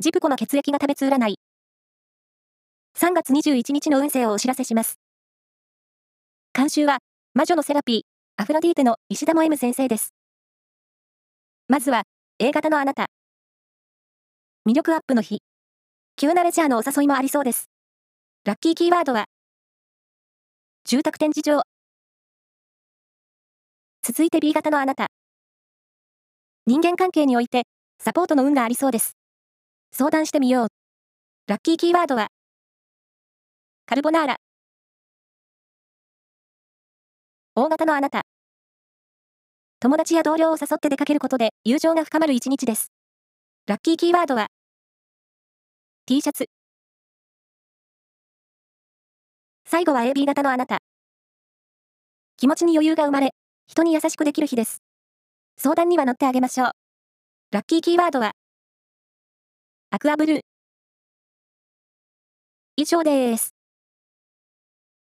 ジプコの血液が食べつ占い。3月21日の運勢をお知らせします。監修は、魔女のセラピー、アフロディーテの石田も M 先生です。まずは、A 型のあなた。魅力アップの日。急なレジャーのお誘いもありそうです。ラッキーキーワードは、住宅展示場。続いて B 型のあなた。人間関係において、サポートの運がありそうです。相談してみよう。ラッキーキーワードは、カルボナーラ。大型のあなた。友達や同僚を誘って出かけることで友情が深まる一日です。ラッキーキーワードは、T シャツ。最後は AB 型のあなた。気持ちに余裕が生まれ、人に優しくできる日です。相談には乗ってあげましょう。ラッキーキーワードは、アクアブルー。以上です。